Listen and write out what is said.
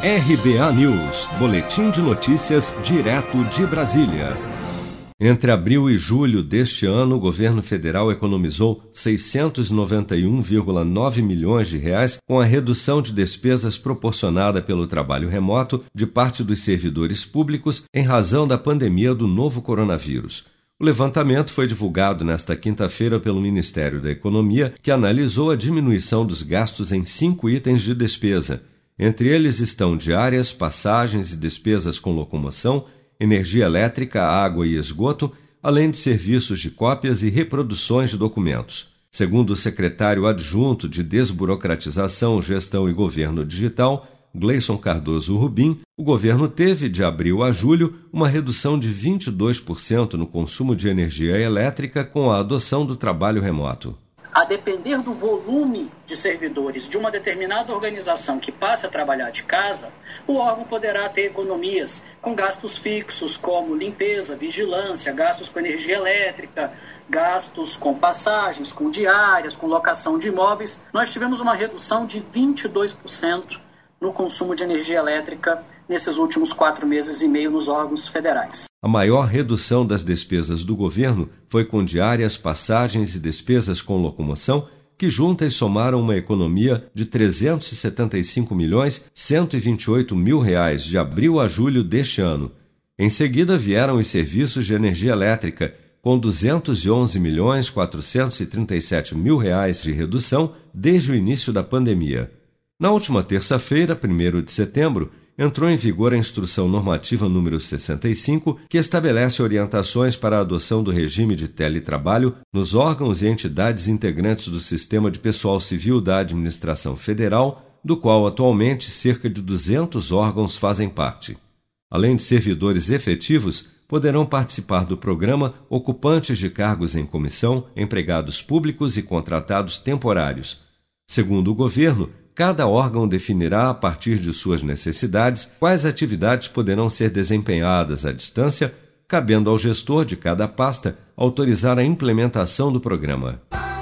RBA News, Boletim de Notícias, direto de Brasília. Entre abril e julho deste ano, o governo federal economizou 691,9 milhões de reais com a redução de despesas proporcionada pelo trabalho remoto de parte dos servidores públicos em razão da pandemia do novo coronavírus. O levantamento foi divulgado nesta quinta-feira pelo Ministério da Economia, que analisou a diminuição dos gastos em cinco itens de despesa. Entre eles estão diárias, passagens e despesas com locomoção, energia elétrica, água e esgoto, além de serviços de cópias e reproduções de documentos. Segundo o secretário adjunto de Desburocratização, Gestão e Governo Digital, Gleison Cardoso Rubim, o governo teve, de abril a julho, uma redução de 22% no consumo de energia elétrica com a adoção do trabalho remoto. A depender do volume de servidores de uma determinada organização que passe a trabalhar de casa, o órgão poderá ter economias com gastos fixos, como limpeza, vigilância, gastos com energia elétrica, gastos com passagens, com diárias, com locação de imóveis. Nós tivemos uma redução de 22% no consumo de energia elétrica nesses últimos quatro meses e meio nos órgãos federais. A maior redução das despesas do governo foi com diárias, passagens e despesas com locomoção, que juntas somaram uma economia de 375 milhões 128 mil reais de abril a julho deste ano. Em seguida vieram os serviços de energia elétrica, com 211 milhões 437 mil reais de redução desde o início da pandemia. Na última terça-feira, 1 de setembro, entrou em vigor a Instrução Normativa número 65, que estabelece orientações para a adoção do regime de teletrabalho nos órgãos e entidades integrantes do Sistema de Pessoal Civil da Administração Federal, do qual atualmente cerca de 200 órgãos fazem parte. Além de servidores efetivos, poderão participar do programa ocupantes de cargos em comissão, empregados públicos e contratados temporários. Segundo o governo, Cada órgão definirá, a partir de suas necessidades, quais atividades poderão ser desempenhadas à distância, cabendo ao gestor de cada pasta autorizar a implementação do programa.